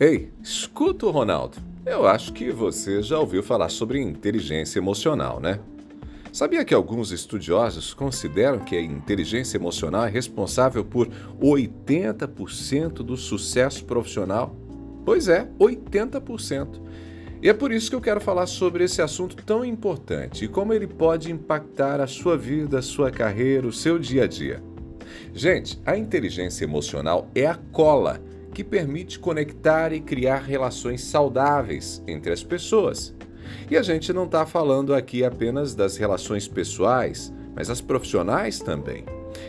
Ei, escuta o Ronaldo. Eu acho que você já ouviu falar sobre inteligência emocional, né? Sabia que alguns estudiosos consideram que a inteligência emocional é responsável por 80% do sucesso profissional? Pois é, 80%. E é por isso que eu quero falar sobre esse assunto tão importante e como ele pode impactar a sua vida, a sua carreira, o seu dia a dia. Gente, a inteligência emocional é a cola que permite conectar e criar relações saudáveis entre as pessoas. E a gente não está falando aqui apenas das relações pessoais, mas as profissionais também.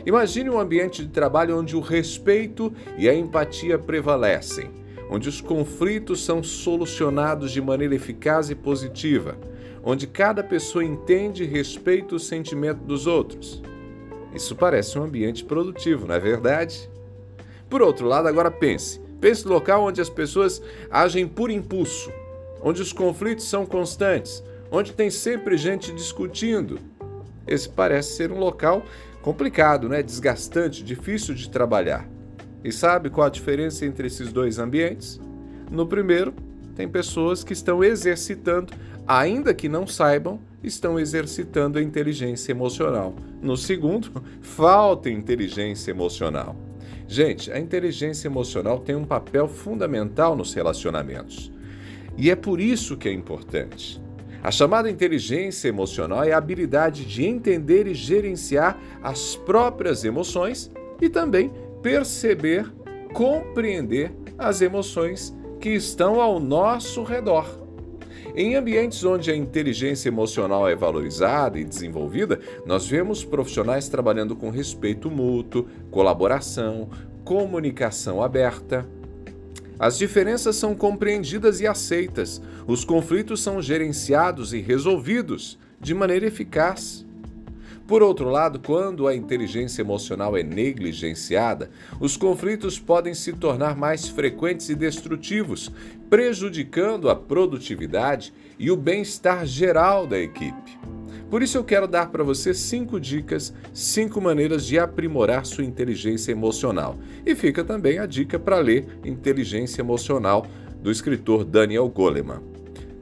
Imagine um ambiente de trabalho onde o respeito e a empatia prevalecem, onde os conflitos são solucionados de maneira eficaz e positiva, onde cada pessoa entende e respeita o sentimento dos outros. Isso parece um ambiente produtivo, não é verdade? Por outro lado, agora pense. Pense no local onde as pessoas agem por impulso, onde os conflitos são constantes, onde tem sempre gente discutindo. Esse parece ser um local complicado, né? desgastante, difícil de trabalhar. E sabe qual a diferença entre esses dois ambientes? No primeiro, tem pessoas que estão exercitando, ainda que não saibam, estão exercitando a inteligência emocional. No segundo, falta inteligência emocional. Gente, a inteligência emocional tem um papel fundamental nos relacionamentos. E é por isso que é importante. A chamada inteligência emocional é a habilidade de entender e gerenciar as próprias emoções e também perceber, compreender as emoções que estão ao nosso redor. Em ambientes onde a inteligência emocional é valorizada e desenvolvida, nós vemos profissionais trabalhando com respeito mútuo, colaboração, comunicação aberta. As diferenças são compreendidas e aceitas, os conflitos são gerenciados e resolvidos de maneira eficaz. Por outro lado, quando a inteligência emocional é negligenciada, os conflitos podem se tornar mais frequentes e destrutivos, prejudicando a produtividade e o bem-estar geral da equipe. Por isso, eu quero dar para você cinco dicas, cinco maneiras de aprimorar sua inteligência emocional. E fica também a dica para ler Inteligência Emocional do escritor Daniel Goleman.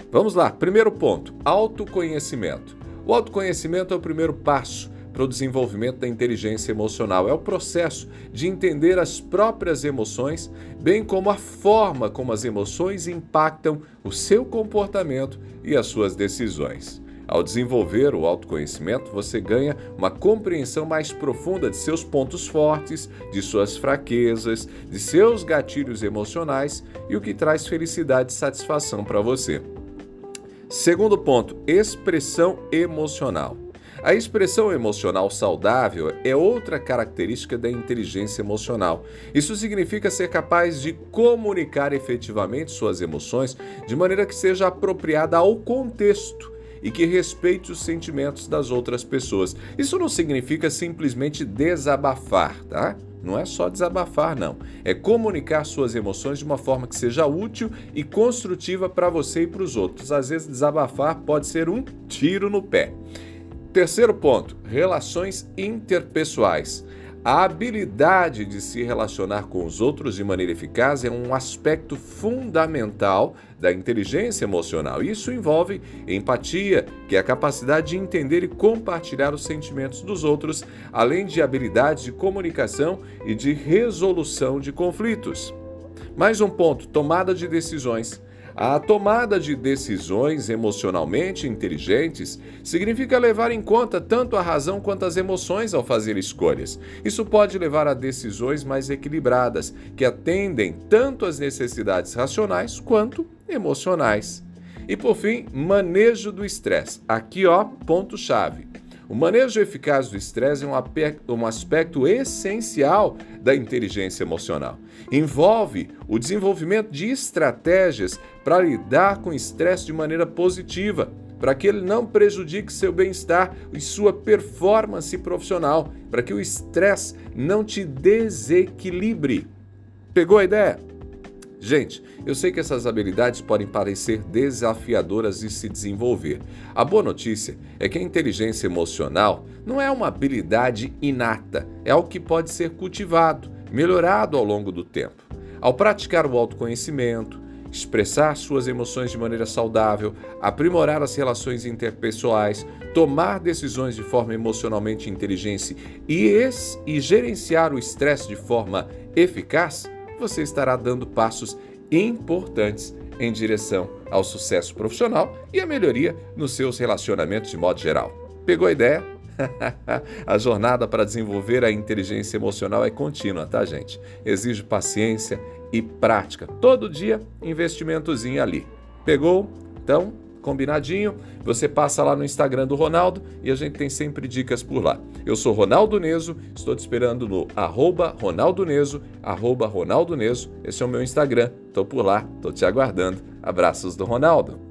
Vamos lá, primeiro ponto: autoconhecimento. O autoconhecimento é o primeiro passo para o desenvolvimento da inteligência emocional. É o processo de entender as próprias emoções, bem como a forma como as emoções impactam o seu comportamento e as suas decisões. Ao desenvolver o autoconhecimento, você ganha uma compreensão mais profunda de seus pontos fortes, de suas fraquezas, de seus gatilhos emocionais e o que traz felicidade e satisfação para você. Segundo ponto, expressão emocional. A expressão emocional saudável é outra característica da inteligência emocional. Isso significa ser capaz de comunicar efetivamente suas emoções de maneira que seja apropriada ao contexto e que respeite os sentimentos das outras pessoas. Isso não significa simplesmente desabafar, tá? Não é só desabafar, não. É comunicar suas emoções de uma forma que seja útil e construtiva para você e para os outros. Às vezes, desabafar pode ser um tiro no pé. Terceiro ponto: relações interpessoais. A habilidade de se relacionar com os outros de maneira eficaz é um aspecto fundamental da inteligência emocional. Isso envolve empatia, que é a capacidade de entender e compartilhar os sentimentos dos outros, além de habilidades de comunicação e de resolução de conflitos. Mais um ponto: tomada de decisões. A tomada de decisões emocionalmente inteligentes significa levar em conta tanto a razão quanto as emoções ao fazer escolhas. Isso pode levar a decisões mais equilibradas, que atendem tanto às necessidades racionais quanto emocionais. E por fim, manejo do estresse. Aqui, ó, ponto chave. O manejo eficaz do estresse é um aspecto essencial da inteligência emocional. Envolve o desenvolvimento de estratégias para lidar com o estresse de maneira positiva, para que ele não prejudique seu bem-estar e sua performance profissional, para que o estresse não te desequilibre. Pegou a ideia? Gente, eu sei que essas habilidades podem parecer desafiadoras de se desenvolver. A boa notícia é que a inteligência emocional não é uma habilidade inata, é algo que pode ser cultivado, melhorado ao longo do tempo. Ao praticar o autoconhecimento, expressar suas emoções de maneira saudável, aprimorar as relações interpessoais, tomar decisões de forma emocionalmente inteligente e, e gerenciar o estresse de forma eficaz, você estará dando passos importantes em direção ao sucesso profissional e à melhoria nos seus relacionamentos de modo geral. Pegou a ideia? a jornada para desenvolver a inteligência emocional é contínua, tá, gente? Exige paciência e prática. Todo dia, investimentozinho ali. Pegou? Então, combinadinho? Você passa lá no Instagram do Ronaldo e a gente tem sempre dicas por lá. Eu sou Ronaldo Neso, estou te esperando no arroba Ronaldo Neso, arroba Ronaldo Neso. Esse é o meu Instagram. Estou por lá, estou te aguardando. Abraços do Ronaldo.